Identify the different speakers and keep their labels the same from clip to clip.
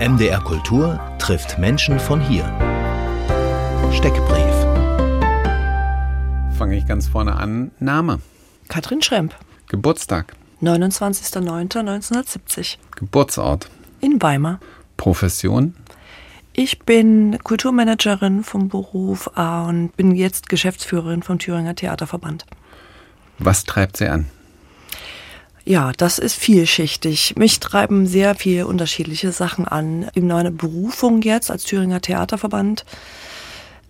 Speaker 1: MDR Kultur trifft Menschen von hier. Steckbrief.
Speaker 2: Fange ich ganz vorne an. Name.
Speaker 3: Katrin Schremp.
Speaker 2: Geburtstag.
Speaker 3: 29.09.1970.
Speaker 2: Geburtsort.
Speaker 3: In Weimar.
Speaker 2: Profession.
Speaker 3: Ich bin Kulturmanagerin vom Beruf und bin jetzt Geschäftsführerin vom Thüringer Theaterverband.
Speaker 2: Was treibt Sie an?
Speaker 3: Ja, das ist vielschichtig. Mich treiben sehr viele unterschiedliche Sachen an. In meiner Berufung jetzt als Thüringer Theaterverband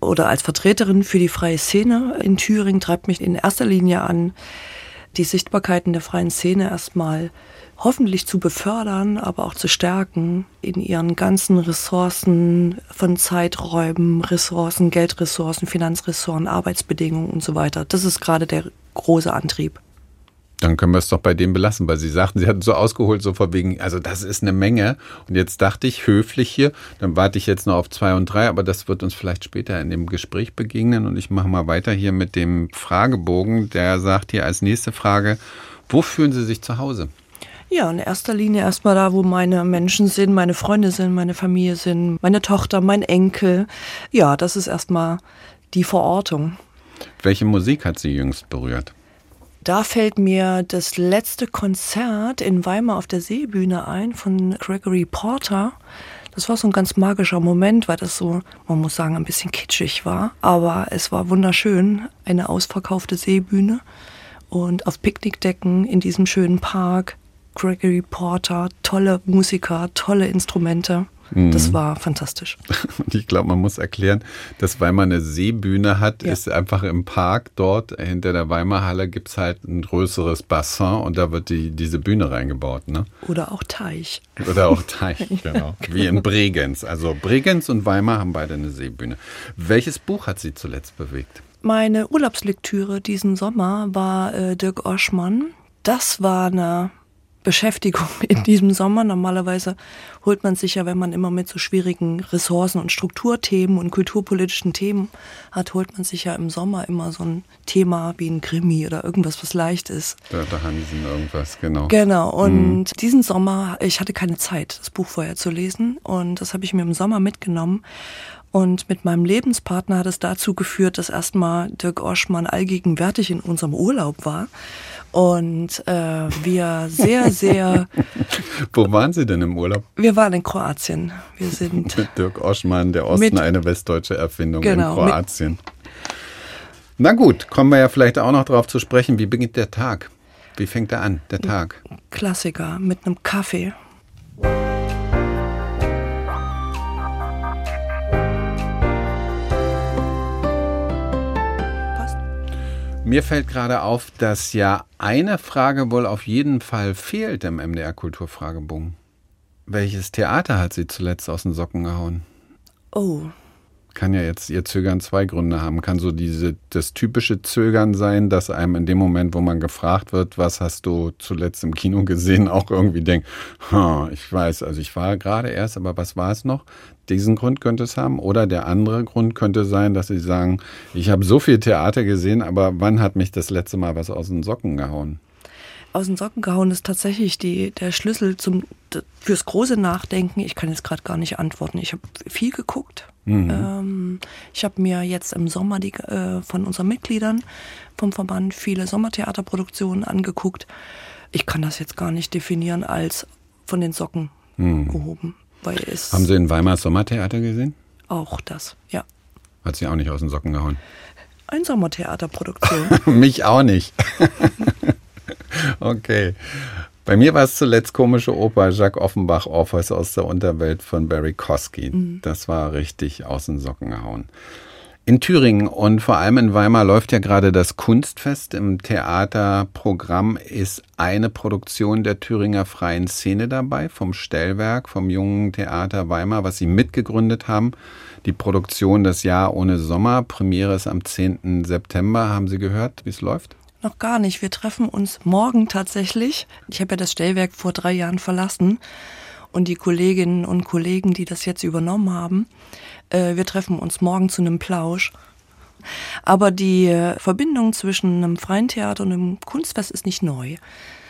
Speaker 3: oder als Vertreterin für die freie Szene in Thüringen treibt mich in erster Linie an, die Sichtbarkeiten der freien Szene erstmal hoffentlich zu befördern, aber auch zu stärken in ihren ganzen Ressourcen von Zeiträumen, Ressourcen, Geldressourcen, Finanzressourcen, Arbeitsbedingungen und so weiter. Das ist gerade der große Antrieb.
Speaker 2: Dann können wir es doch bei dem belassen, weil Sie sagten, Sie hatten so ausgeholt, so vor wegen, also das ist eine Menge. Und jetzt dachte ich, höflich hier, dann warte ich jetzt noch auf zwei und drei, aber das wird uns vielleicht später in dem Gespräch begegnen. Und ich mache mal weiter hier mit dem Fragebogen. Der sagt hier als nächste Frage, wo fühlen Sie sich zu Hause?
Speaker 3: Ja, in erster Linie erstmal da, wo meine Menschen sind, meine Freunde sind, meine Familie sind, meine Tochter, mein Enkel. Ja, das ist erstmal die Verortung.
Speaker 2: Welche Musik hat Sie jüngst berührt?
Speaker 3: Da fällt mir das letzte Konzert in Weimar auf der Seebühne ein von Gregory Porter. Das war so ein ganz magischer Moment, weil das so, man muss sagen, ein bisschen kitschig war. Aber es war wunderschön. Eine ausverkaufte Seebühne und auf Picknickdecken in diesem schönen Park Gregory Porter, tolle Musiker, tolle Instrumente. Das mhm. war fantastisch.
Speaker 2: Und ich glaube, man muss erklären, dass Weimar eine Seebühne hat, ja. ist einfach im Park dort hinter der Weimarhalle gibt es halt ein größeres Bassin und da wird die, diese Bühne reingebaut. Ne?
Speaker 3: Oder auch Teich.
Speaker 2: Oder auch Teich, genau. Wie in Bregenz. Also Bregenz und Weimar haben beide eine Seebühne. Welches Buch hat Sie zuletzt bewegt?
Speaker 3: Meine Urlaubslektüre diesen Sommer war äh, Dirk Oschmann. Das war eine Beschäftigung in diesem Sommer. Normalerweise holt man sich ja, wenn man immer mit so schwierigen Ressourcen und Strukturthemen und kulturpolitischen Themen hat, holt man sich ja im Sommer immer so ein Thema wie ein Krimi oder irgendwas, was leicht ist.
Speaker 2: Da, da Hansen irgendwas, genau.
Speaker 3: Genau. Und mhm. diesen Sommer, ich hatte keine Zeit, das Buch vorher zu lesen. Und das habe ich mir im Sommer mitgenommen. Und mit meinem Lebenspartner hat es dazu geführt, dass erstmal Dirk Oschmann allgegenwärtig in unserem Urlaub war und äh, wir sehr, sehr.
Speaker 2: Wo waren Sie denn im Urlaub?
Speaker 3: Wir waren in Kroatien. Wir sind.
Speaker 2: mit Dirk Oschmann, der Osten, mit, eine westdeutsche Erfindung genau, in Kroatien. Na gut, kommen wir ja vielleicht auch noch darauf zu sprechen. Wie beginnt der Tag? Wie fängt er an, der Tag?
Speaker 3: Klassiker, mit einem Kaffee.
Speaker 2: Mir fällt gerade auf, dass ja eine Frage wohl auf jeden Fall fehlt im MDR Kulturfragebogen. Welches Theater hat sie zuletzt aus den Socken gehauen?
Speaker 3: Oh.
Speaker 2: Kann ja jetzt ihr Zögern zwei Gründe haben. Kann so diese, das typische Zögern sein, dass einem in dem Moment, wo man gefragt wird, was hast du zuletzt im Kino gesehen, auch irgendwie denkt, ich weiß, also ich war gerade erst, aber was war es noch? Diesen Grund könnte es haben. Oder der andere Grund könnte sein, dass sie sagen, ich habe so viel Theater gesehen, aber wann hat mich das letzte Mal was aus den Socken gehauen?
Speaker 3: Aus den Socken gehauen ist tatsächlich die, der Schlüssel zum, fürs große Nachdenken. Ich kann jetzt gerade gar nicht antworten. Ich habe viel geguckt. Mhm. Ähm, ich habe mir jetzt im Sommer die, äh, von unseren Mitgliedern vom Verband viele Sommertheaterproduktionen angeguckt. Ich kann das jetzt gar nicht definieren als von den Socken mhm. gehoben. Weil es
Speaker 2: Haben Sie in Weimar Sommertheater gesehen?
Speaker 3: Auch das, ja.
Speaker 2: Hat sie auch nicht aus den Socken gehauen?
Speaker 3: Ein Sommertheaterproduktion.
Speaker 2: Mich auch nicht. okay. Bei mir war es zuletzt komische Oper Jacques Offenbach Orpheus aus der Unterwelt von Barry Kosky. Mhm. Das war richtig aus den Socken gehauen. In Thüringen und vor allem in Weimar läuft ja gerade das Kunstfest. Im Theaterprogramm ist eine Produktion der Thüringer Freien Szene dabei, vom Stellwerk, vom jungen Theater Weimar, was sie mitgegründet haben. Die Produktion Das Jahr ohne Sommer. Premiere ist am 10. September. Haben Sie gehört, wie es läuft?
Speaker 3: Noch gar nicht. Wir treffen uns morgen tatsächlich. Ich habe ja das Stellwerk vor drei Jahren verlassen und die Kolleginnen und Kollegen, die das jetzt übernommen haben, äh, wir treffen uns morgen zu einem Plausch. Aber die äh, Verbindung zwischen einem freien Theater und einem Kunstfest ist nicht neu.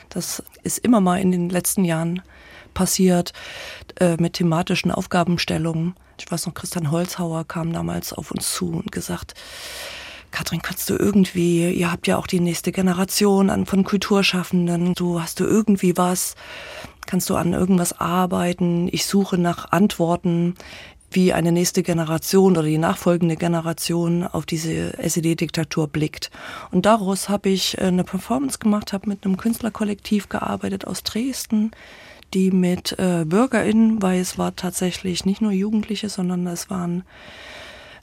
Speaker 3: Das ist immer mal in den letzten Jahren passiert äh, mit thematischen Aufgabenstellungen. Ich weiß noch, Christian Holzhauer kam damals auf uns zu und gesagt, Katrin, kannst du irgendwie, ihr habt ja auch die nächste Generation an, von Kulturschaffenden, du hast du irgendwie was, kannst du an irgendwas arbeiten, ich suche nach Antworten, wie eine nächste Generation oder die nachfolgende Generation auf diese SED-Diktatur blickt. Und daraus habe ich äh, eine Performance gemacht, habe mit einem Künstlerkollektiv gearbeitet aus Dresden, die mit äh, BürgerInnen, weil es war tatsächlich nicht nur Jugendliche, sondern es waren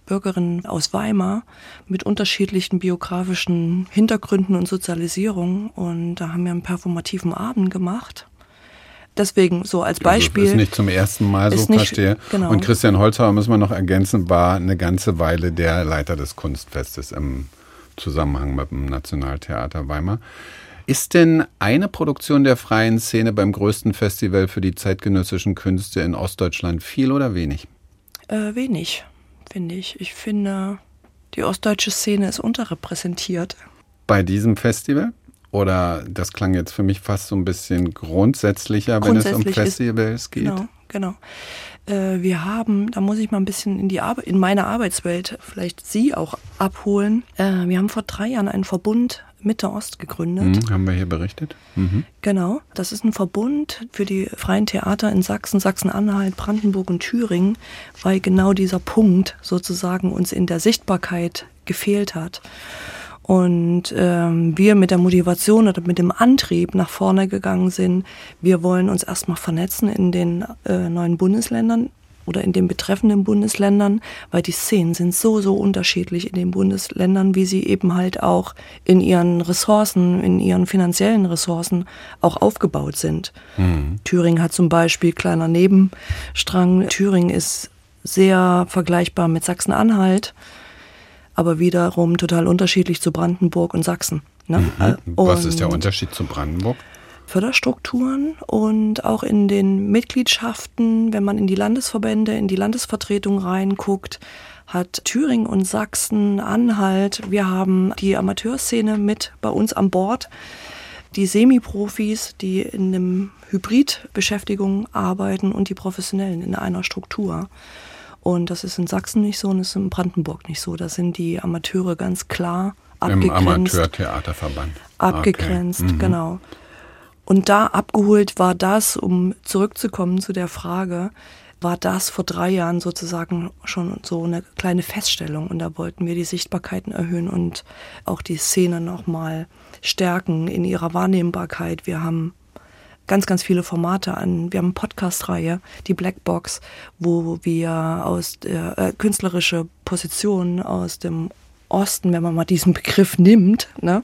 Speaker 3: Bürgerinnen aus Weimar mit unterschiedlichen biografischen Hintergründen und Sozialisierung. Und da haben wir einen performativen Abend gemacht. Deswegen so als Beispiel.
Speaker 2: Also ist nicht zum ersten Mal so, nicht, verstehe. Genau. Und Christian Holzhauer, müssen wir noch ergänzen, war eine ganze Weile der Leiter des Kunstfestes im Zusammenhang mit dem Nationaltheater Weimar. Ist denn eine Produktion der freien Szene beim größten Festival für die zeitgenössischen Künste in Ostdeutschland viel oder wenig?
Speaker 3: Äh, wenig finde ich. Ich finde, die ostdeutsche Szene ist unterrepräsentiert.
Speaker 2: Bei diesem Festival? Oder das klang jetzt für mich fast so ein bisschen grundsätzlicher, wenn es um Festivals ist, geht?
Speaker 3: Genau, genau. Äh, wir haben, da muss ich mal ein bisschen in, die Ar in meine Arbeitswelt vielleicht Sie auch abholen. Äh, wir haben vor drei Jahren einen Verbund Mitte Ost gegründet.
Speaker 2: Mhm, haben wir hier berichtet.
Speaker 3: Mhm. Genau, das ist ein Verbund für die freien Theater in Sachsen, Sachsen-Anhalt, Brandenburg und Thüringen, weil genau dieser Punkt sozusagen uns in der Sichtbarkeit gefehlt hat. Und ähm, wir mit der Motivation oder mit dem Antrieb nach vorne gegangen sind, wir wollen uns erstmal vernetzen in den äh, neuen Bundesländern oder in den betreffenden Bundesländern, weil die Szenen sind so, so unterschiedlich in den Bundesländern, wie sie eben halt auch in ihren Ressourcen, in ihren finanziellen Ressourcen auch aufgebaut sind. Mhm. Thüringen hat zum Beispiel, kleiner Nebenstrang, Thüringen ist sehr vergleichbar mit Sachsen-Anhalt, aber wiederum total unterschiedlich zu Brandenburg und Sachsen. Ne?
Speaker 2: Mhm. Was ist der Unterschied zu Brandenburg?
Speaker 3: Förderstrukturen und auch in den Mitgliedschaften, wenn man in die Landesverbände, in die Landesvertretung reinguckt, hat Thüringen und Sachsen, Anhalt, wir haben die Amateurszene mit bei uns an Bord, die Semi-Profis, die in einem Hybridbeschäftigung arbeiten und die Professionellen in einer Struktur. Und das ist in Sachsen nicht so und das ist in Brandenburg nicht so. Da sind die Amateure ganz klar abgegrenzt.
Speaker 2: Im Amateurtheaterverband.
Speaker 3: Abgegrenzt, okay. mhm. genau. Und da abgeholt war das, um zurückzukommen zu der Frage, war das vor drei Jahren sozusagen schon so eine kleine Feststellung. Und da wollten wir die Sichtbarkeiten erhöhen und auch die Szene nochmal stärken in ihrer Wahrnehmbarkeit. Wir haben ganz, ganz viele Formate an. Wir haben eine Podcast-Reihe, die Blackbox, wo wir aus der äh, künstlerische Position aus dem Osten, wenn man mal diesen Begriff nimmt, ne,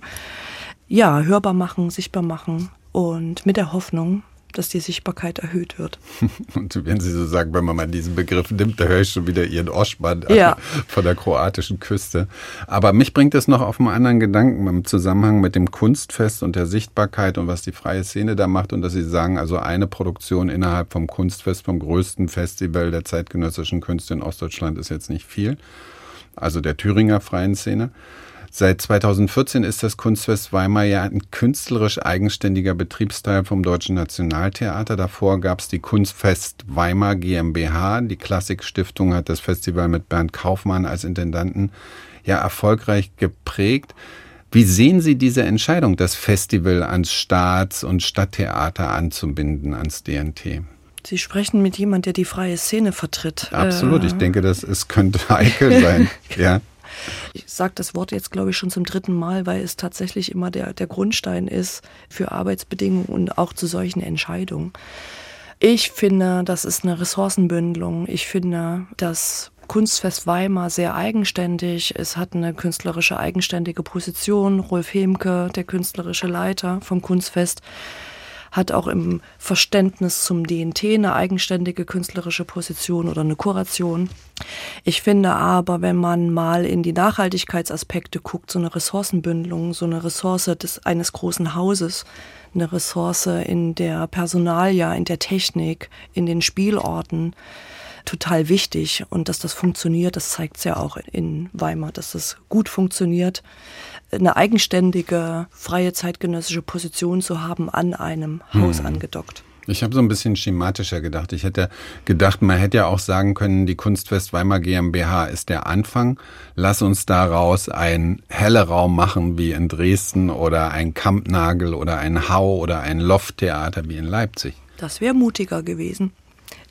Speaker 3: ja, hörbar machen, sichtbar machen, und mit der Hoffnung, dass die Sichtbarkeit erhöht wird.
Speaker 2: Und wenn Sie so sagen, wenn man mal diesen Begriff nimmt, da höre ich schon wieder Ihren Oschmann
Speaker 3: ja.
Speaker 2: von der kroatischen Küste. Aber mich bringt es noch auf einen anderen Gedanken im Zusammenhang mit dem Kunstfest und der Sichtbarkeit und was die freie Szene da macht und dass Sie sagen, also eine Produktion innerhalb vom Kunstfest, vom größten Festival der zeitgenössischen Künste in Ostdeutschland ist jetzt nicht viel. Also der Thüringer freien Szene. Seit 2014 ist das Kunstfest Weimar ja ein künstlerisch eigenständiger Betriebsteil vom Deutschen Nationaltheater. Davor gab es die Kunstfest Weimar GmbH. Die Klassikstiftung hat das Festival mit Bernd Kaufmann als Intendanten ja erfolgreich geprägt. Wie sehen Sie diese Entscheidung, das Festival ans Staats- und Stadttheater anzubinden, ans DNT?
Speaker 3: Sie sprechen mit jemand, der die freie Szene vertritt.
Speaker 2: Absolut, ich äh, denke, das ist, könnte heikel sein. ja.
Speaker 3: Ich sage das Wort jetzt, glaube ich, schon zum dritten Mal, weil es tatsächlich immer der, der Grundstein ist für Arbeitsbedingungen und auch zu solchen Entscheidungen. Ich finde, das ist eine Ressourcenbündelung. Ich finde, dass Kunstfest Weimar sehr eigenständig. Es hat eine künstlerische eigenständige Position. Rolf Hemke, der künstlerische Leiter vom Kunstfest, hat auch im Verständnis zum DNT eine eigenständige künstlerische Position oder eine Kuration. Ich finde aber, wenn man mal in die Nachhaltigkeitsaspekte guckt, so eine Ressourcenbündelung, so eine Ressource des, eines großen Hauses, eine Ressource in der Personalia, in der Technik, in den Spielorten, total wichtig. Und dass das funktioniert, das zeigt es ja auch in Weimar, dass das gut funktioniert eine eigenständige, freie zeitgenössische Position zu haben an einem Haus hm. angedockt.
Speaker 2: Ich habe so ein bisschen schematischer gedacht. Ich hätte gedacht, man hätte ja auch sagen können, die Kunstfest Weimar GmbH ist der Anfang. Lass uns daraus ein helle Raum machen wie in Dresden oder ein Kampnagel oder ein Hau oder ein Lofttheater wie in Leipzig.
Speaker 3: Das wäre mutiger gewesen.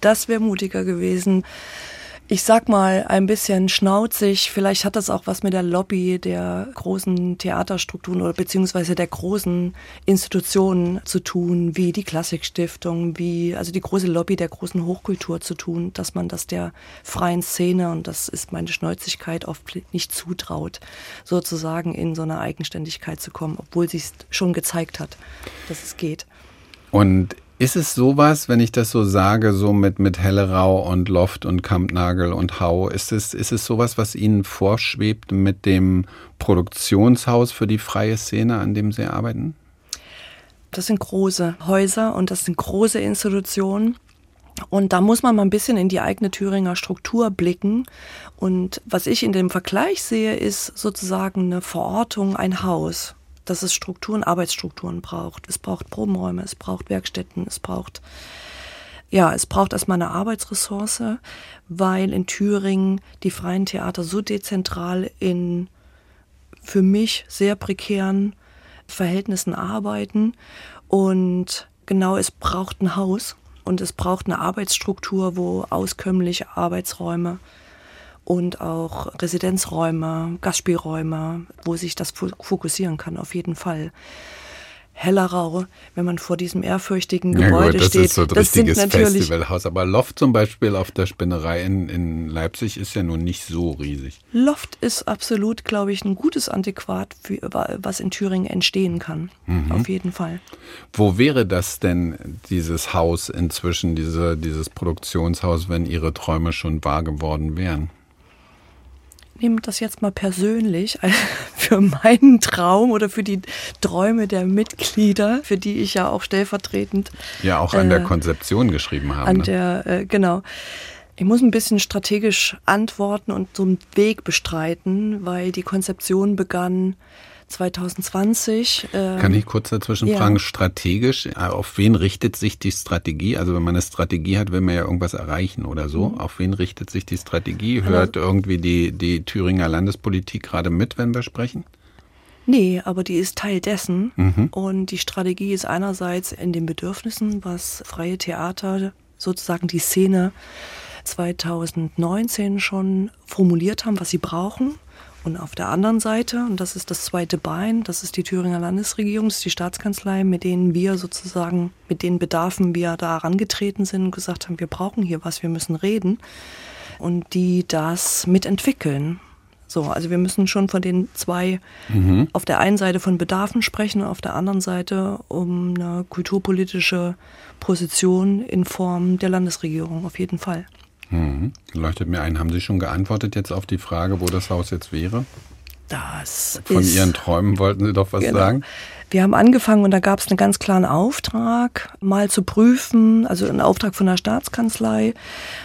Speaker 3: Das wäre mutiger gewesen ich sag mal, ein bisschen schnauzig. Vielleicht hat das auch was mit der Lobby der großen Theaterstrukturen oder beziehungsweise der großen Institutionen zu tun, wie die Klassikstiftung, wie, also die große Lobby der großen Hochkultur zu tun, dass man das der freien Szene, und das ist meine Schnauzigkeit, oft nicht zutraut, sozusagen in so eine Eigenständigkeit zu kommen, obwohl sie es schon gezeigt hat, dass es geht.
Speaker 2: Und ist es sowas, wenn ich das so sage, so mit, mit Hellerau und Loft und Kampnagel und Hau, ist es, ist es sowas, was Ihnen vorschwebt mit dem Produktionshaus für die freie Szene, an dem Sie arbeiten?
Speaker 3: Das sind große Häuser und das sind große Institutionen. Und da muss man mal ein bisschen in die eigene Thüringer Struktur blicken. Und was ich in dem Vergleich sehe, ist sozusagen eine Verortung, ein Haus dass es Strukturen, Arbeitsstrukturen braucht. Es braucht Probenräume, es braucht Werkstätten, es braucht, ja, es braucht erstmal eine Arbeitsressource, weil in Thüringen die freien Theater so dezentral in für mich sehr prekären Verhältnissen arbeiten und genau, es braucht ein Haus und es braucht eine Arbeitsstruktur, wo auskömmliche Arbeitsräume und auch Residenzräume, Gastspielräume, wo sich das fokussieren kann, auf jeden Fall. Hellerau, wenn man vor diesem ehrfürchtigen Gebäude ja gut, das steht.
Speaker 2: Ist so ein das richtiges sind natürlich Festivalhaus. Aber Loft zum Beispiel auf der Spinnerei in, in Leipzig ist ja nun nicht so riesig.
Speaker 3: Loft ist absolut, glaube ich, ein gutes Antiquat, für, was in Thüringen entstehen kann. Mhm. Auf jeden Fall.
Speaker 2: Wo wäre das denn, dieses Haus inzwischen, diese, dieses Produktionshaus, wenn Ihre Träume schon wahr geworden wären?
Speaker 3: Nehme das jetzt mal persönlich für meinen Traum oder für die Träume der Mitglieder, für die ich ja auch stellvertretend
Speaker 2: ja auch an äh, der Konzeption geschrieben habe.
Speaker 3: An ne? der äh, genau. Ich muss ein bisschen strategisch antworten und so einen Weg bestreiten, weil die Konzeption begann 2020.
Speaker 2: Äh, Kann ich kurz dazwischen ja. fragen, strategisch, äh, auf wen richtet sich die Strategie? Also wenn man eine Strategie hat, will man ja irgendwas erreichen oder so. Mhm. Auf wen richtet sich die Strategie? Hört also, irgendwie die, die Thüringer Landespolitik gerade mit, wenn wir sprechen?
Speaker 3: Nee, aber die ist Teil dessen. Mhm. Und die Strategie ist einerseits in den Bedürfnissen, was freie Theater, sozusagen die Szene 2019 schon formuliert haben, was sie brauchen. Und auf der anderen Seite, und das ist das zweite Bein, das ist die Thüringer Landesregierung, das ist die Staatskanzlei, mit denen wir sozusagen, mit den Bedarfen wir da herangetreten sind und gesagt haben, wir brauchen hier was, wir müssen reden. Und die das mitentwickeln. So, also wir müssen schon von den zwei mhm. auf der einen Seite von Bedarfen sprechen auf der anderen Seite um eine kulturpolitische Position in Form der Landesregierung, auf jeden Fall.
Speaker 2: Mhm. Leuchtet mir ein. Haben Sie schon geantwortet jetzt auf die Frage, wo das Haus jetzt wäre?
Speaker 3: Das
Speaker 2: Von Ihren Träumen wollten Sie doch was genau. sagen?
Speaker 3: Wir haben angefangen und da gab es einen ganz klaren Auftrag, mal zu prüfen, also einen Auftrag von der Staatskanzlei,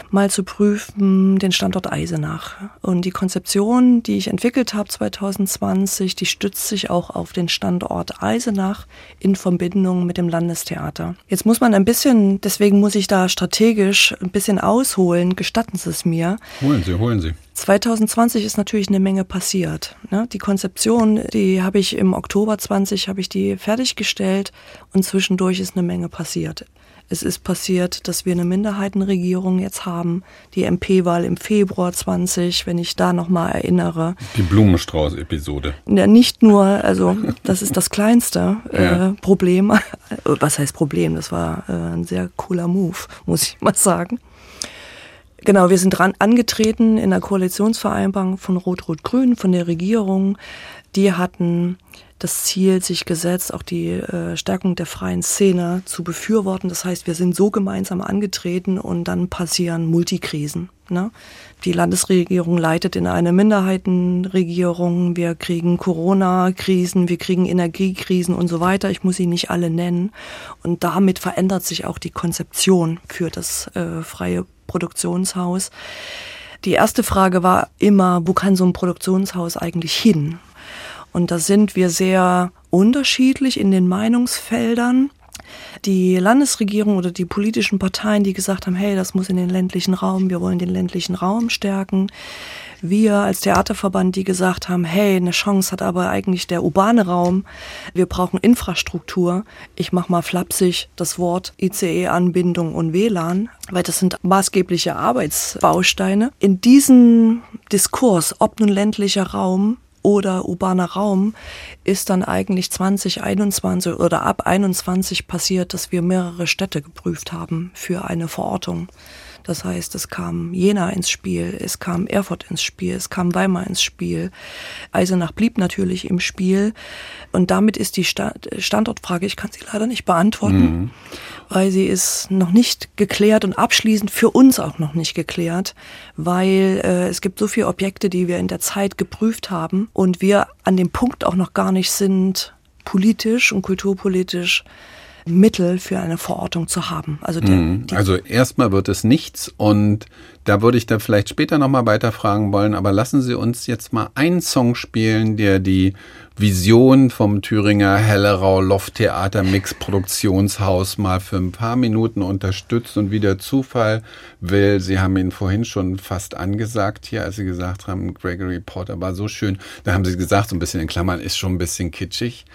Speaker 3: mal zu prüfen den Standort Eisenach. Und die Konzeption, die ich entwickelt habe 2020, die stützt sich auch auf den Standort Eisenach in Verbindung mit dem Landestheater. Jetzt muss man ein bisschen, deswegen muss ich da strategisch ein bisschen ausholen, gestatten Sie es mir.
Speaker 2: Holen Sie, holen Sie.
Speaker 3: 2020 ist natürlich eine Menge passiert. Ne? Die Konzeption, die habe ich im Oktober 20 habe ich die fertiggestellt und zwischendurch ist eine Menge passiert. Es ist passiert, dass wir eine Minderheitenregierung jetzt haben, die MP-Wahl im Februar 20, wenn ich da nochmal erinnere.
Speaker 2: Die Blumenstrauß-Episode.
Speaker 3: Ja, nicht nur, also das ist das kleinste äh, Problem. Was heißt Problem? Das war äh, ein sehr cooler Move, muss ich mal sagen. Genau, wir sind dran angetreten in der Koalitionsvereinbarung von Rot-Rot-Grün, von der Regierung. Die hatten das Ziel sich gesetzt, auch die äh, Stärkung der freien Szene zu befürworten. Das heißt, wir sind so gemeinsam angetreten und dann passieren Multikrisen. Ne? Die Landesregierung leitet in eine Minderheitenregierung. Wir kriegen Corona-Krisen, wir kriegen Energiekrisen und so weiter. Ich muss sie nicht alle nennen. Und damit verändert sich auch die Konzeption für das äh, freie Produktionshaus. Die erste Frage war immer, wo kann so ein Produktionshaus eigentlich hin? Und da sind wir sehr unterschiedlich in den Meinungsfeldern. Die Landesregierung oder die politischen Parteien, die gesagt haben, hey, das muss in den ländlichen Raum, wir wollen den ländlichen Raum stärken. Wir als Theaterverband, die gesagt haben, hey, eine Chance hat aber eigentlich der urbane Raum. Wir brauchen Infrastruktur. Ich mache mal flapsig das Wort ICE-Anbindung und WLAN, weil das sind maßgebliche Arbeitsbausteine. In diesem Diskurs, ob nun ländlicher Raum oder urbaner Raum ist dann eigentlich 2021 oder ab 21 passiert, dass wir mehrere Städte geprüft haben für eine Verortung. Das heißt, es kam Jena ins Spiel, es kam Erfurt ins Spiel, es kam Weimar ins Spiel. Eisenach blieb natürlich im Spiel. Und damit ist die Standortfrage, ich kann sie leider nicht beantworten, mhm. weil sie ist noch nicht geklärt und abschließend für uns auch noch nicht geklärt, weil äh, es gibt so viele Objekte, die wir in der Zeit geprüft haben und wir an dem Punkt auch noch gar nicht sind, politisch und kulturpolitisch Mittel für eine Verortung zu haben.
Speaker 2: Also, der, mhm. also erstmal wird es nichts und da würde ich da vielleicht später nochmal weiterfragen wollen, aber lassen Sie uns jetzt mal einen Song spielen, der die Vision vom Thüringer Hellerau Lofttheater Mix Produktionshaus mal für ein paar Minuten unterstützt und wie der Zufall will. Sie haben ihn vorhin schon fast angesagt hier, als Sie gesagt haben, Gregory Porter war so schön. Da haben Sie gesagt, so ein bisschen in Klammern, ist schon ein bisschen kitschig.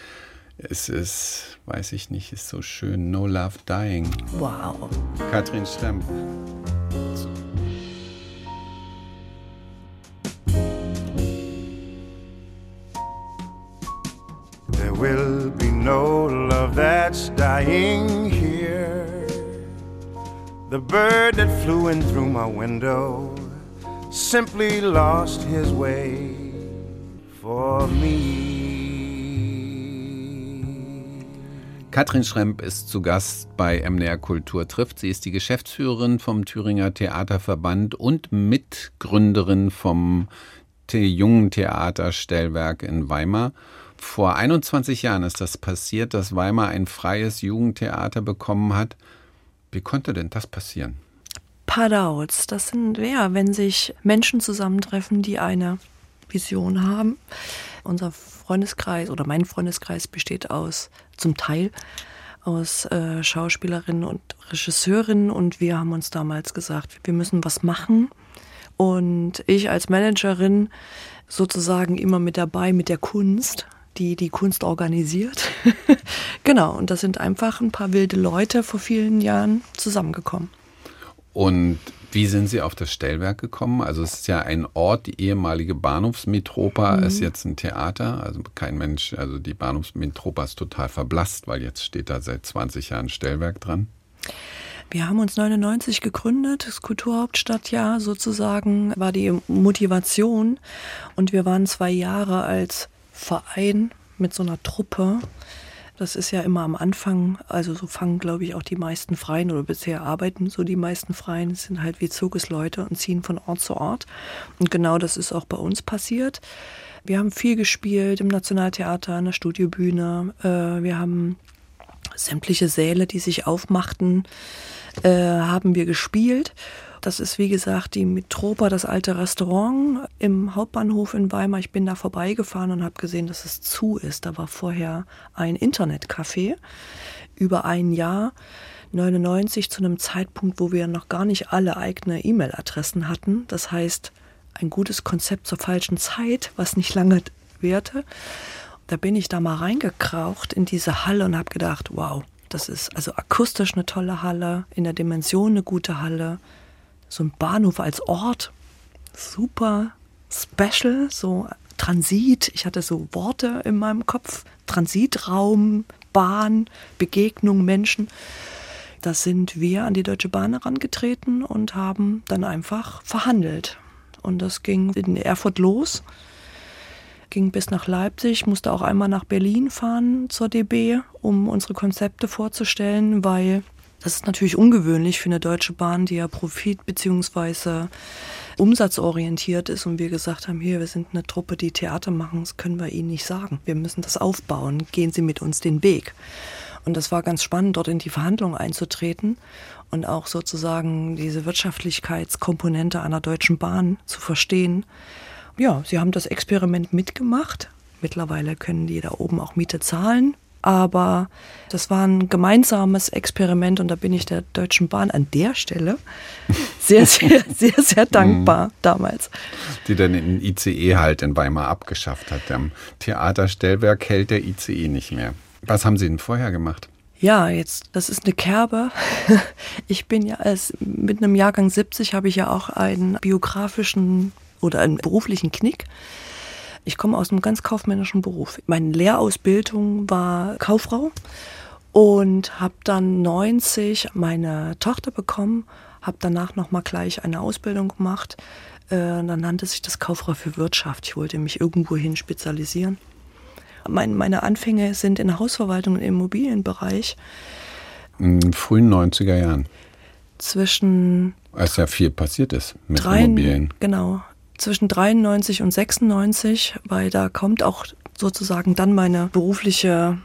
Speaker 2: Es ist, weiß ich nicht, ist so schön. No Love Dying.
Speaker 3: Wow.
Speaker 2: Katrin Schremp.
Speaker 4: There will be no love that's dying here. The bird that flew in through my window simply lost his way for me.
Speaker 2: Katrin Schremp ist zu Gast bei MDR Kultur trifft. Sie ist die Geschäftsführerin vom Thüringer Theaterverband und Mitgründerin vom Jungen Theaterstellwerk in Weimar. Vor 21 Jahren ist das passiert, dass Weimar ein freies Jugendtheater bekommen hat. Wie konnte denn das passieren?
Speaker 3: Padouts, das sind, ja, wenn sich Menschen zusammentreffen, die eine Vision haben. Unser Freundeskreis oder mein Freundeskreis besteht aus zum Teil aus äh, Schauspielerinnen und Regisseurinnen und wir haben uns damals gesagt, wir müssen was machen. Und ich als Managerin sozusagen immer mit dabei mit der Kunst, die die Kunst organisiert. genau, und da sind einfach ein paar wilde Leute vor vielen Jahren zusammengekommen.
Speaker 2: Und wie sind Sie auf das Stellwerk gekommen? Also es ist ja ein Ort, die ehemalige Bahnhofsmetropa mhm. ist jetzt ein Theater. Also kein Mensch, also die Bahnhofsmetropa ist total verblasst, weil jetzt steht da seit 20 Jahren Stellwerk dran.
Speaker 3: Wir haben uns 99 gegründet, das Kulturhauptstadtjahr sozusagen war die Motivation und wir waren zwei Jahre als Verein mit so einer Truppe das ist ja immer am Anfang, also so fangen, glaube ich, auch die meisten Freien oder bisher arbeiten so die meisten Freien, sind halt wie Zugesleute und ziehen von Ort zu Ort. Und genau das ist auch bei uns passiert. Wir haben viel gespielt im Nationaltheater, an der Studiobühne. Äh, wir haben sämtliche Säle, die sich aufmachten, äh, haben wir gespielt. Das ist wie gesagt die Mitropa, das alte Restaurant im Hauptbahnhof in Weimar. Ich bin da vorbeigefahren und habe gesehen, dass es zu ist. Da war vorher ein Internetcafé über ein Jahr. 99 zu einem Zeitpunkt, wo wir noch gar nicht alle eigene E-Mail-Adressen hatten. Das heißt, ein gutes Konzept zur falschen Zeit, was nicht lange währte. Da bin ich da mal reingekraucht in diese Halle und habe gedacht, wow, das ist also akustisch eine tolle Halle, in der Dimension eine gute Halle, so ein Bahnhof als Ort, super special, so Transit. Ich hatte so Worte in meinem Kopf. Transitraum, Bahn, Begegnung, Menschen. Da sind wir an die Deutsche Bahn herangetreten und haben dann einfach verhandelt. Und das ging in Erfurt los, ging bis nach Leipzig, musste auch einmal nach Berlin fahren zur DB, um unsere Konzepte vorzustellen, weil das ist natürlich ungewöhnlich für eine Deutsche Bahn, die ja Profit- bzw. umsatzorientiert ist und wir gesagt haben, hier, wir sind eine Truppe, die Theater machen, das können wir Ihnen nicht sagen. Wir müssen das aufbauen, gehen Sie mit uns den Weg. Und das war ganz spannend, dort in die Verhandlungen einzutreten und auch sozusagen diese Wirtschaftlichkeitskomponente einer Deutschen Bahn zu verstehen. Ja, sie haben das Experiment mitgemacht. Mittlerweile können die da oben auch Miete zahlen aber das war ein gemeinsames Experiment und da bin ich der Deutschen Bahn an der Stelle sehr, sehr, sehr, sehr dankbar mhm. damals.
Speaker 2: Die dann den ICE halt in Weimar abgeschafft hat. Am Theaterstellwerk hält der ICE nicht mehr. Was haben Sie denn vorher gemacht?
Speaker 3: Ja, jetzt, das ist eine Kerbe. Ich bin ja als mit einem Jahrgang 70 habe ich ja auch einen biografischen oder einen beruflichen Knick. Ich komme aus einem ganz kaufmännischen Beruf. Meine Lehrausbildung war Kauffrau und habe dann 90 meine Tochter bekommen, habe danach noch mal gleich eine Ausbildung gemacht. Äh, dann nannte sich das Kauffrau für Wirtschaft. Ich wollte mich irgendwohin spezialisieren. Mein, meine Anfänge sind in der Hausverwaltung und im Immobilienbereich.
Speaker 2: In den frühen 90er Jahren.
Speaker 3: Zwischen.
Speaker 2: Als ja viel passiert ist mit drei, Immobilien.
Speaker 3: Genau. Zwischen 93 und 96, weil da kommt auch sozusagen dann meine berufliche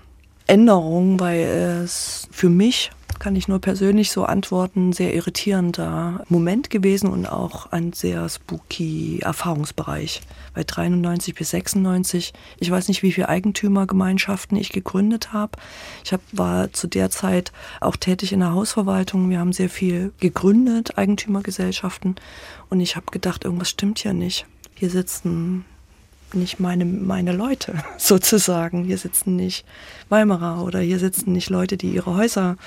Speaker 3: Änderung, weil es für mich kann ich nur persönlich so antworten, sehr irritierender Moment gewesen und auch ein sehr spooky Erfahrungsbereich. Bei 93 bis 96, ich weiß nicht, wie viele Eigentümergemeinschaften ich gegründet habe. Ich hab, war zu der Zeit auch tätig in der Hausverwaltung. Wir haben sehr viel gegründet, Eigentümergesellschaften. Und ich habe gedacht, irgendwas stimmt hier nicht. Hier sitzen nicht meine, meine Leute sozusagen. Hier sitzen nicht Weimarer oder hier sitzen nicht Leute, die ihre Häuser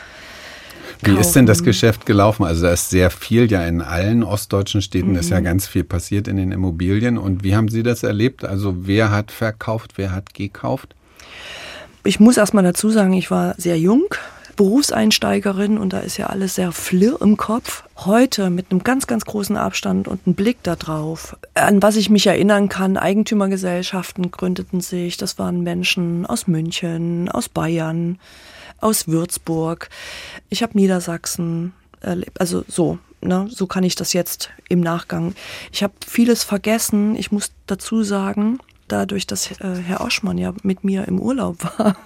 Speaker 2: wie ist denn das Geschäft gelaufen? Also da ist sehr viel ja in allen ostdeutschen Städten mhm. ist ja mhm. ganz viel passiert in den Immobilien. Und wie haben Sie das erlebt? Also wer hat verkauft, wer hat gekauft?
Speaker 3: Ich muss erst mal dazu sagen, ich war sehr jung, Berufseinsteigerin und da ist ja alles sehr flirr im Kopf. Heute mit einem ganz, ganz großen Abstand und einem Blick darauf, an was ich mich erinnern kann, Eigentümergesellschaften gründeten sich, das waren Menschen aus München, aus Bayern, aus Würzburg. Ich habe Niedersachsen erlebt, also so. Ne, so kann ich das jetzt im Nachgang. Ich habe vieles vergessen. Ich muss dazu sagen, dadurch, dass äh, Herr Oschmann ja mit mir im Urlaub war.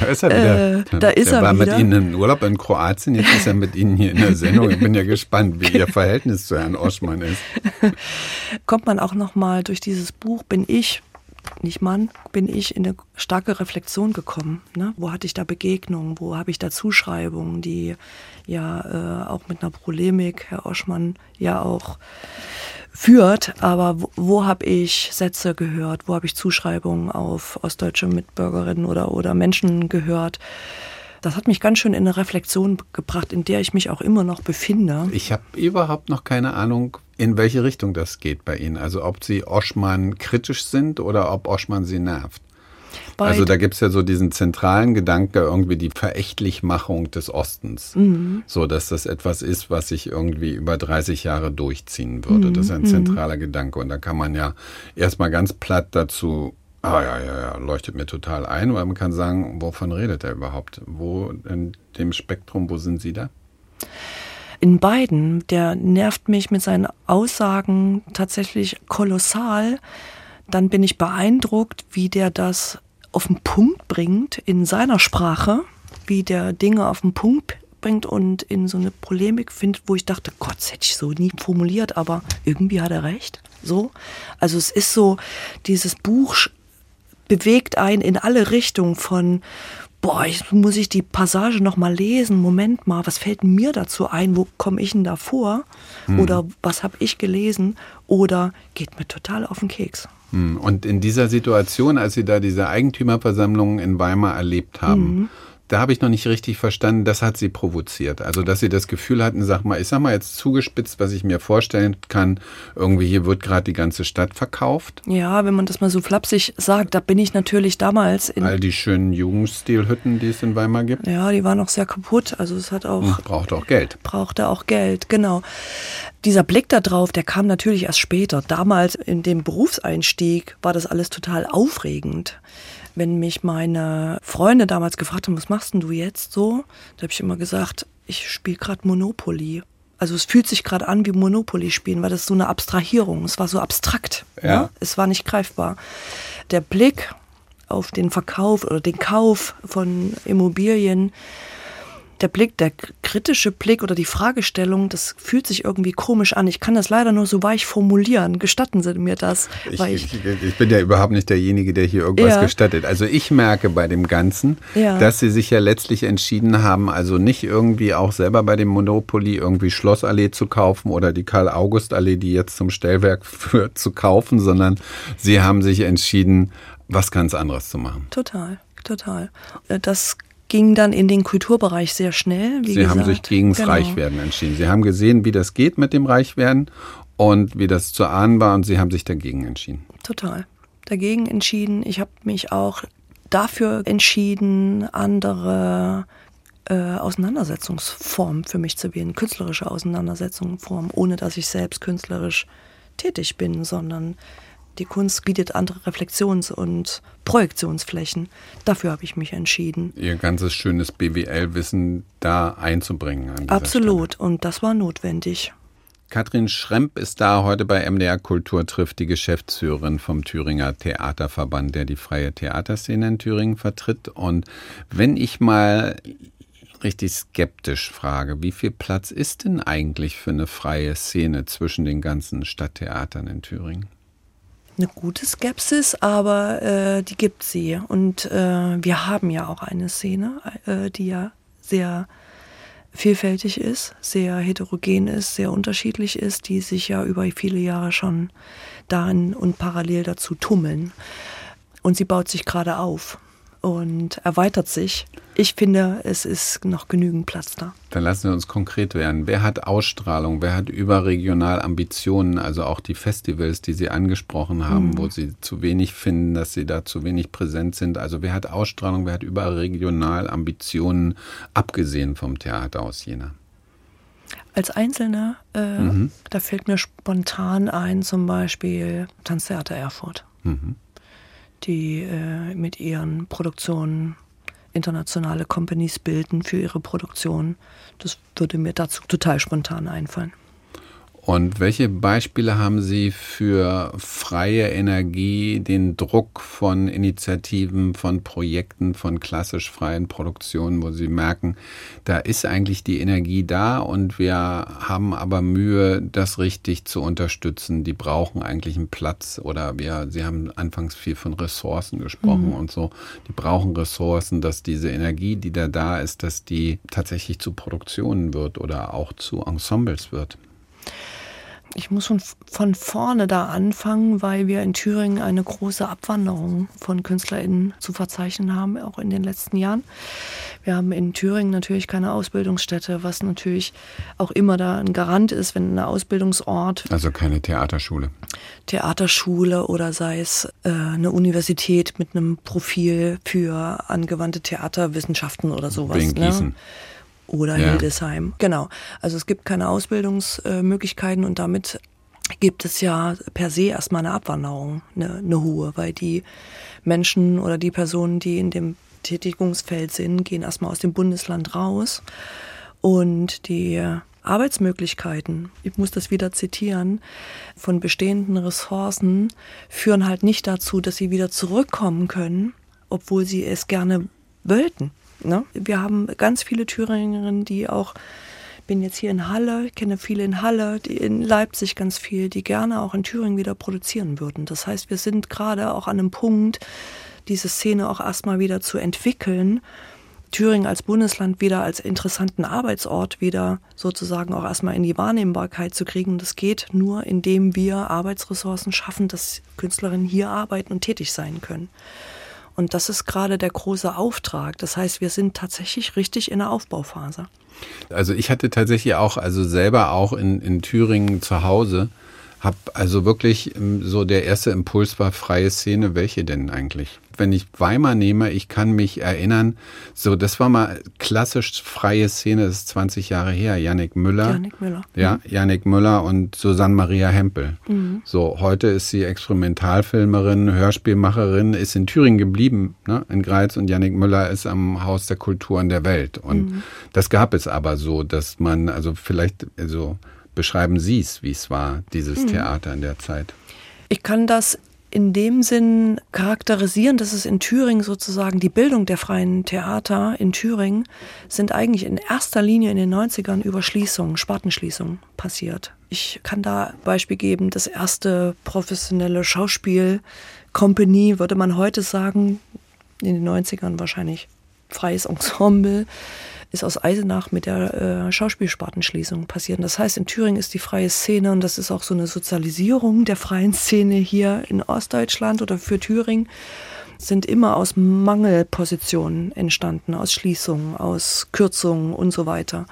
Speaker 2: Da ist er wieder. Äh,
Speaker 3: da ist
Speaker 2: er
Speaker 3: war
Speaker 2: wieder. mit Ihnen im Urlaub in Kroatien, jetzt ist er mit Ihnen hier in der Sendung. Ich bin ja gespannt, wie Ihr Verhältnis zu Herrn Oschmann ist.
Speaker 3: Kommt man auch noch mal durch dieses Buch, bin ich nicht Mann, bin ich in eine starke Reflexion gekommen. Ne? Wo hatte ich da Begegnungen, wo habe ich da Zuschreibungen, die ja äh, auch mit einer Polemik, Herr Oschmann, ja auch führt, aber wo, wo habe ich Sätze gehört, wo habe ich Zuschreibungen auf ostdeutsche Mitbürgerinnen oder, oder Menschen gehört, das hat mich ganz schön in eine Reflexion gebracht, in der ich mich auch immer noch befinde.
Speaker 2: Ich habe überhaupt noch keine Ahnung, in welche Richtung das geht bei Ihnen. Also ob Sie Oschmann kritisch sind oder ob Oschmann Sie nervt. Bei also da gibt es ja so diesen zentralen Gedanke, irgendwie die Verächtlichmachung des Ostens. Mhm. So, dass das etwas ist, was sich irgendwie über 30 Jahre durchziehen würde. Mhm. Das ist ein mhm. zentraler mhm. Gedanke. Und da kann man ja erstmal ganz platt dazu Ah ja, ja, ja, leuchtet mir total ein, weil man kann sagen, wovon redet er überhaupt? Wo in dem Spektrum, wo sind Sie da?
Speaker 3: In beiden. Der nervt mich mit seinen Aussagen tatsächlich kolossal. Dann bin ich beeindruckt, wie der das auf den Punkt bringt in seiner Sprache, wie der Dinge auf den Punkt bringt und in so eine Polemik findet, wo ich dachte, Gott, das hätte ich so nie formuliert, aber irgendwie hat er recht. So. Also es ist so, dieses Buch bewegt einen in alle Richtungen von, boah, jetzt muss ich die Passage nochmal lesen, Moment mal, was fällt mir dazu ein, wo komme ich denn da vor? Hm. Oder was habe ich gelesen? Oder geht mir total auf den Keks.
Speaker 2: Hm. Und in dieser Situation, als Sie da diese Eigentümerversammlungen in Weimar erlebt haben, mhm da habe ich noch nicht richtig verstanden, das hat sie provoziert. Also, dass sie das Gefühl hatten, sag mal, ich sag mal jetzt zugespitzt, was ich mir vorstellen kann, irgendwie hier wird gerade die ganze Stadt verkauft.
Speaker 3: Ja, wenn man das mal so flapsig sagt, da bin ich natürlich damals
Speaker 2: in. All die schönen Jugendstilhütten, die es in Weimar gibt.
Speaker 3: Ja, die waren auch sehr kaputt. Also, es hat auch. Hm,
Speaker 2: braucht auch Geld.
Speaker 3: Brauchte auch Geld, genau. Dieser Blick da drauf, der kam natürlich erst später. Damals in dem Berufseinstieg war das alles total aufregend wenn mich meine Freunde damals gefragt haben, was machst denn du jetzt so? Da habe ich immer gesagt, ich spiele gerade Monopoly. Also es fühlt sich gerade an wie Monopoly spielen, weil das so eine Abstrahierung. Es war so abstrakt. Ja. Ne? Es war nicht greifbar. Der Blick auf den Verkauf oder den Kauf von Immobilien, der Blick, der kritische Blick oder die Fragestellung, das fühlt sich irgendwie komisch an. Ich kann das leider nur so weich formulieren. Gestatten Sie mir das?
Speaker 2: Ich, ich, ich, bin ja überhaupt nicht derjenige, der hier irgendwas ja. gestattet. Also ich merke bei dem Ganzen, ja. dass Sie sich ja letztlich entschieden haben, also nicht irgendwie auch selber bei dem Monopoly irgendwie Schlossallee zu kaufen oder die Karl-August-Allee, die jetzt zum Stellwerk führt, zu kaufen, sondern Sie haben sich entschieden, was ganz anderes zu machen.
Speaker 3: Total, total. Äh, das ging dann in den Kulturbereich sehr schnell.
Speaker 2: Sie gesagt. haben sich gegen das genau. Reichwerden entschieden. Sie haben gesehen, wie das geht mit dem Reichwerden und wie das zu ahnen war und Sie haben sich dagegen entschieden.
Speaker 3: Total. Dagegen entschieden. Ich habe mich auch dafür entschieden, andere äh, Auseinandersetzungsformen für mich zu wählen, künstlerische Auseinandersetzungsformen, ohne dass ich selbst künstlerisch tätig bin, sondern die Kunst bietet andere Reflexions- und Projektionsflächen. Dafür habe ich mich entschieden.
Speaker 2: Ihr ganzes schönes BWL-Wissen da einzubringen.
Speaker 3: Absolut.
Speaker 2: Stelle.
Speaker 3: Und das war notwendig.
Speaker 2: Katrin Schremp ist da heute bei MDR Kultur trifft, die Geschäftsführerin vom Thüringer Theaterverband, der die freie Theaterszene in Thüringen vertritt. Und wenn ich mal richtig skeptisch frage, wie viel Platz ist denn eigentlich für eine freie Szene zwischen den ganzen Stadttheatern in Thüringen?
Speaker 3: Eine gute Skepsis, aber äh, die gibt sie. Und äh, wir haben ja auch eine Szene, äh, die ja sehr vielfältig ist, sehr heterogen ist, sehr unterschiedlich ist, die sich ja über viele Jahre schon darin und parallel dazu tummeln. Und sie baut sich gerade auf und erweitert sich. Ich finde, es ist noch genügend Platz da.
Speaker 2: Dann lassen wir uns konkret werden. Wer hat Ausstrahlung? Wer hat überregional Ambitionen? Also auch die Festivals, die Sie angesprochen haben, mhm. wo Sie zu wenig finden, dass Sie da zu wenig präsent sind. Also wer hat Ausstrahlung? Wer hat überregional Ambitionen, abgesehen vom Theater aus Jena?
Speaker 3: Als Einzelner, äh, mhm. da fällt mir spontan ein, zum Beispiel Tanztheater Erfurt. Mhm die äh, mit ihren Produktionen internationale Companies bilden für ihre Produktion. Das würde mir dazu total spontan einfallen.
Speaker 2: Und welche Beispiele haben Sie für freie Energie, den Druck von Initiativen, von Projekten, von klassisch freien Produktionen, wo Sie merken, da ist eigentlich die Energie da und wir haben aber Mühe, das richtig zu unterstützen. Die brauchen eigentlich einen Platz oder wir, Sie haben anfangs viel von Ressourcen gesprochen mhm. und so. Die brauchen Ressourcen, dass diese Energie, die da da ist, dass die tatsächlich zu Produktionen wird oder auch zu Ensembles wird
Speaker 3: ich muss von, von vorne da anfangen, weil wir in Thüringen eine große Abwanderung von KünstlerInnen zu verzeichnen haben, auch in den letzten Jahren. Wir haben in Thüringen natürlich keine Ausbildungsstätte, was natürlich auch immer da ein Garant ist, wenn ein Ausbildungsort.
Speaker 2: Also keine Theaterschule.
Speaker 3: Theaterschule oder sei es äh, eine Universität mit einem Profil für angewandte Theaterwissenschaften oder sowas.
Speaker 2: Wegen ne?
Speaker 3: Oder ja. Hildesheim. Genau. Also es gibt keine Ausbildungsmöglichkeiten und damit gibt es ja per se erstmal eine Abwanderung, eine, eine hohe, weil die Menschen oder die Personen, die in dem Tätigungsfeld sind, gehen erstmal aus dem Bundesland raus und die Arbeitsmöglichkeiten, ich muss das wieder zitieren, von bestehenden Ressourcen führen halt nicht dazu, dass sie wieder zurückkommen können, obwohl sie es gerne wollten. Ne? Wir haben ganz viele Thüringerinnen, die auch, bin jetzt hier in Halle, kenne viele in Halle, die in Leipzig ganz viel, die gerne auch in Thüringen wieder produzieren würden. Das heißt, wir sind gerade auch an einem Punkt, diese Szene auch erstmal wieder zu entwickeln. Thüringen als Bundesland wieder als interessanten Arbeitsort wieder sozusagen auch erstmal in die Wahrnehmbarkeit zu kriegen. Das geht nur, indem wir Arbeitsressourcen schaffen, dass Künstlerinnen hier arbeiten und tätig sein können. Und das ist gerade der große Auftrag. Das heißt, wir sind tatsächlich richtig in der Aufbauphase.
Speaker 2: Also ich hatte tatsächlich auch, also selber auch in, in Thüringen zu Hause, habe also wirklich ähm, so der erste Impuls war freie Szene. Welche denn eigentlich? Wenn ich Weimar nehme, ich kann mich erinnern, so, das war mal klassisch freie Szene, das ist 20 Jahre her, Yannick Müller.
Speaker 3: Yannick Müller.
Speaker 2: Ja, Yannick Müller und Susanne Maria Hempel. Mhm. So, heute ist sie Experimentalfilmerin, Hörspielmacherin, ist in Thüringen geblieben, ne, in Greiz und Yannick Müller ist am Haus der Kulturen der Welt. Und mhm. das gab es aber so, dass man, also vielleicht, also beschreiben Sie es, wie es war, dieses mhm. Theater in der Zeit.
Speaker 3: Ich kann das in dem Sinn charakterisieren, dass es in Thüringen sozusagen die Bildung der freien Theater in Thüringen sind eigentlich in erster Linie in den 90ern über Schließungen, Spartenschließungen passiert. Ich kann da Beispiel geben, das erste professionelle Schauspiel Company, würde man heute sagen, in den 90ern wahrscheinlich freies Ensemble ist aus Eisenach mit der äh, Schauspielspartenschließung passiert. Das heißt, in Thüringen ist die freie Szene und das ist auch so eine Sozialisierung der freien Szene hier in Ostdeutschland oder für Thüringen sind immer aus Mangelpositionen entstanden, aus Schließungen, aus Kürzungen und so weiter.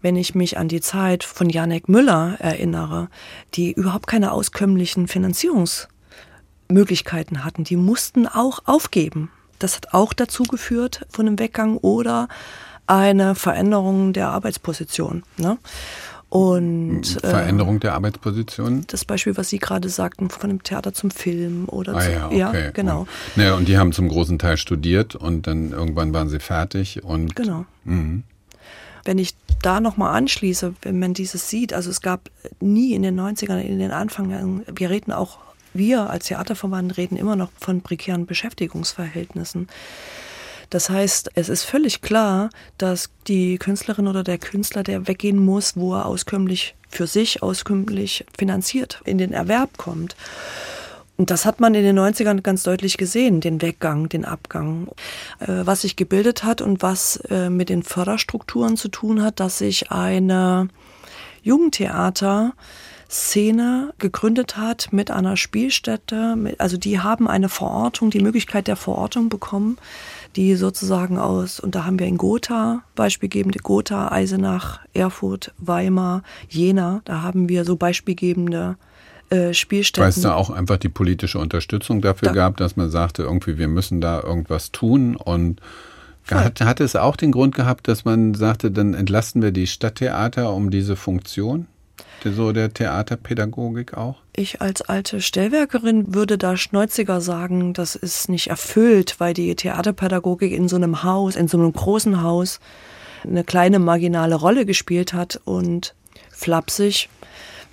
Speaker 3: Wenn ich mich an die Zeit von Janek Müller erinnere, die überhaupt keine auskömmlichen Finanzierungsmöglichkeiten hatten, die mussten auch aufgeben. Das hat auch dazu geführt von einem Weggang oder eine Veränderung der Arbeitsposition. Ne? Und
Speaker 2: äh, Veränderung der Arbeitsposition?
Speaker 3: Das Beispiel, was Sie gerade sagten, von dem Theater zum Film oder
Speaker 2: ah,
Speaker 3: zu,
Speaker 2: ja, okay. ja,
Speaker 3: genau.
Speaker 2: Und, naja, und die haben zum großen Teil studiert und dann irgendwann waren sie fertig und
Speaker 3: genau.
Speaker 2: Mh.
Speaker 3: Wenn ich da nochmal anschließe, wenn man dieses sieht, also es gab nie in den 90ern, in den Anfängen, wir reden auch, wir als Theaterverband reden immer noch von prekären Beschäftigungsverhältnissen. Das heißt, es ist völlig klar, dass die Künstlerin oder der Künstler, der weggehen muss, wo er auskömmlich für sich auskömmlich finanziert in den Erwerb kommt. Und das hat man in den 90ern ganz deutlich gesehen, den Weggang, den Abgang. Äh, was sich gebildet hat und was äh, mit den Förderstrukturen zu tun hat, dass sich eine Jugendtheater Szene gegründet hat mit einer Spielstätte. also die haben eine Verortung, die Möglichkeit der Verortung bekommen die sozusagen aus, und da haben wir in Gotha beispielgebende Gotha, Eisenach, Erfurt, Weimar, Jena, da haben wir so beispielgebende äh, Spielstätten.
Speaker 2: Weil es da auch einfach die politische Unterstützung dafür da, gab, dass man sagte, irgendwie, wir müssen da irgendwas tun und hat, hat es auch den Grund gehabt, dass man sagte, dann entlasten wir die Stadttheater um diese Funktion? So der Theaterpädagogik auch?
Speaker 3: Ich als alte Stellwerkerin würde da schneuziger sagen, das ist nicht erfüllt, weil die Theaterpädagogik in so einem Haus, in so einem großen Haus eine kleine marginale Rolle gespielt hat und flapsig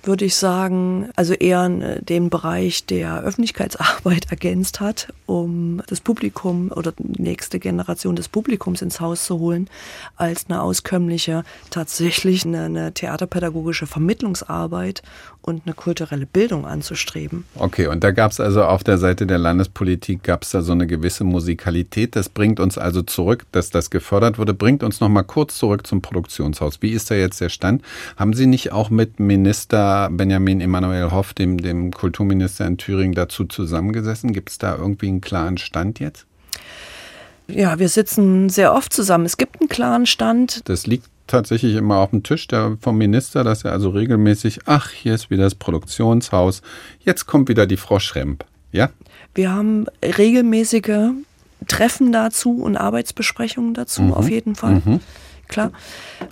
Speaker 3: würde ich sagen, also eher äh, den Bereich der Öffentlichkeitsarbeit ergänzt hat, um das Publikum oder die nächste Generation des Publikums ins Haus zu holen, als eine auskömmliche, tatsächlich eine, eine theaterpädagogische Vermittlungsarbeit und eine kulturelle Bildung anzustreben.
Speaker 2: Okay, und da gab es also auf der Seite der Landespolitik gab es da so eine gewisse Musikalität. Das bringt uns also zurück, dass das gefördert wurde, bringt uns noch mal kurz zurück zum Produktionshaus. Wie ist da jetzt der Stand? Haben Sie nicht auch mit Minister Benjamin Emanuel Hoff, dem, dem Kulturminister in Thüringen, dazu zusammengesessen? Gibt es da irgendwie einen klaren Stand jetzt?
Speaker 3: Ja, wir sitzen sehr oft zusammen. Es gibt einen klaren Stand.
Speaker 2: Das liegt tatsächlich immer auf dem Tisch der, vom Minister, dass er also regelmäßig, ach, hier ist wieder das Produktionshaus, jetzt kommt wieder die Frau Schremp. Ja?
Speaker 3: Wir haben regelmäßige Treffen dazu und Arbeitsbesprechungen dazu, mhm. auf jeden Fall. Mhm klar.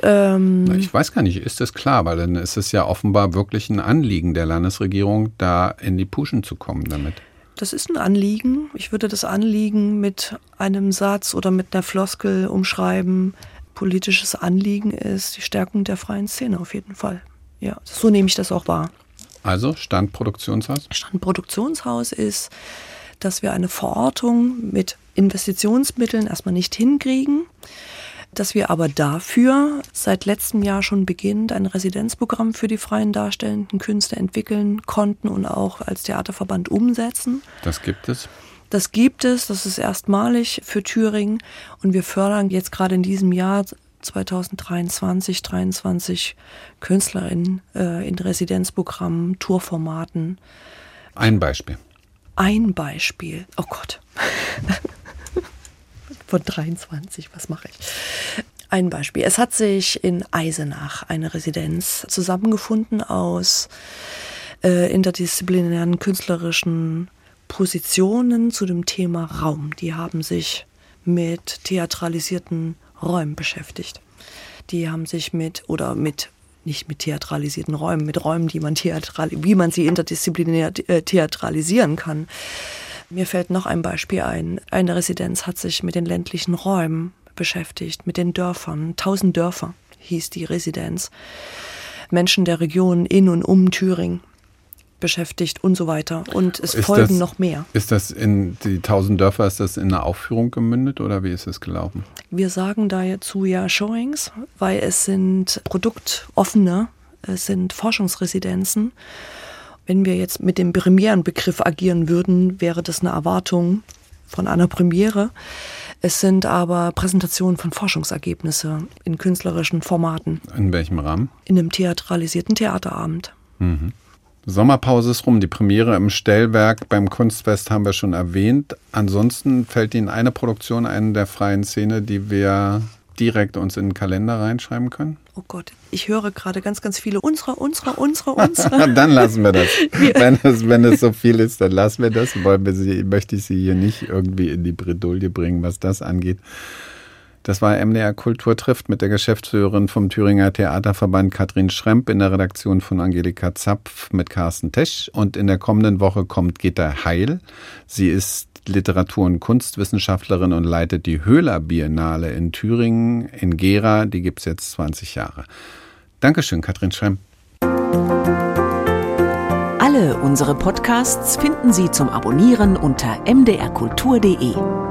Speaker 2: Ähm, ich weiß gar nicht, ist das klar, weil dann ist es ja offenbar wirklich ein Anliegen der Landesregierung, da in die Puschen zu kommen damit.
Speaker 3: Das ist ein Anliegen. Ich würde das Anliegen mit einem Satz oder mit einer Floskel umschreiben. Politisches Anliegen ist die Stärkung der freien Szene auf jeden Fall. Ja, so nehme ich das auch wahr.
Speaker 2: Also Standproduktionshaus?
Speaker 3: Standproduktionshaus ist, dass wir eine Verortung mit Investitionsmitteln erstmal nicht hinkriegen dass wir aber dafür seit letztem Jahr schon beginnend ein Residenzprogramm für die freien darstellenden Künste entwickeln konnten und auch als Theaterverband umsetzen.
Speaker 2: Das gibt es.
Speaker 3: Das gibt es, das ist erstmalig für Thüringen und wir fördern jetzt gerade in diesem Jahr 2023, 23 Künstlerinnen äh, in Residenzprogrammen, Tourformaten.
Speaker 2: Ein Beispiel.
Speaker 3: Ein Beispiel. Oh Gott. von 23, was mache ich? Ein Beispiel. Es hat sich in Eisenach eine Residenz zusammengefunden aus äh, interdisziplinären künstlerischen Positionen zu dem Thema Raum. Die haben sich mit theatralisierten Räumen beschäftigt. Die haben sich mit oder mit nicht mit theatralisierten Räumen, mit Räumen, die man theatral, wie man sie interdisziplinär äh, theatralisieren kann, mir fällt noch ein Beispiel ein. Eine Residenz hat sich mit den ländlichen Räumen beschäftigt, mit den Dörfern. Tausend Dörfer hieß die Residenz. Menschen der Region in und um Thüringen. Beschäftigt und so weiter. Und es
Speaker 2: Ist
Speaker 3: folgen
Speaker 2: das-
Speaker 3: noch mehr.
Speaker 2: Ist das in die tausend Dörfer, ist das in eine Aufführung gemündet oder wie ist es gelaufen?
Speaker 3: Wir sagen dazu ja Showings, weil es sind produktoffene, es sind Forschungsresidenzen. Wenn wir jetzt mit dem Premierenbegriff agieren würden, wäre das eine Erwartung von einer Premiere. Es sind aber Präsentationen von Forschungsergebnisse in künstlerischen Formaten,
Speaker 2: In welchem Rahmen?
Speaker 3: in einem theatralisierten Theaterabend.
Speaker 2: Sommerpause ist rum, die Premiere im Stellwerk beim Kunstfest haben wir schon erwähnt. Ansonsten fällt Ihnen eine Produktion ein der freien Szene, die wir direkt uns in den Kalender reinschreiben können?
Speaker 3: Oh Gott, ich höre gerade ganz, ganz viele unsere, unsere, unsere, unsere.
Speaker 2: dann lassen wir das. Wenn es, wenn es so viel ist, dann lassen wir das. Wollen wir sie, möchte ich Sie hier nicht irgendwie in die Bredouille bringen, was das angeht. Das war MDR Kultur trifft mit der Geschäftsführerin vom Thüringer Theaterverband Katrin Schremp in der Redaktion von Angelika Zapf mit Carsten Tesch. Und in der kommenden Woche kommt Gitta Heil. Sie ist Literatur- und Kunstwissenschaftlerin und leitet die Höhler Biennale in Thüringen in Gera. Die gibt's jetzt 20 Jahre. Dankeschön, Katrin Schremp.
Speaker 5: Alle unsere Podcasts finden Sie zum Abonnieren unter mdrkultur.de.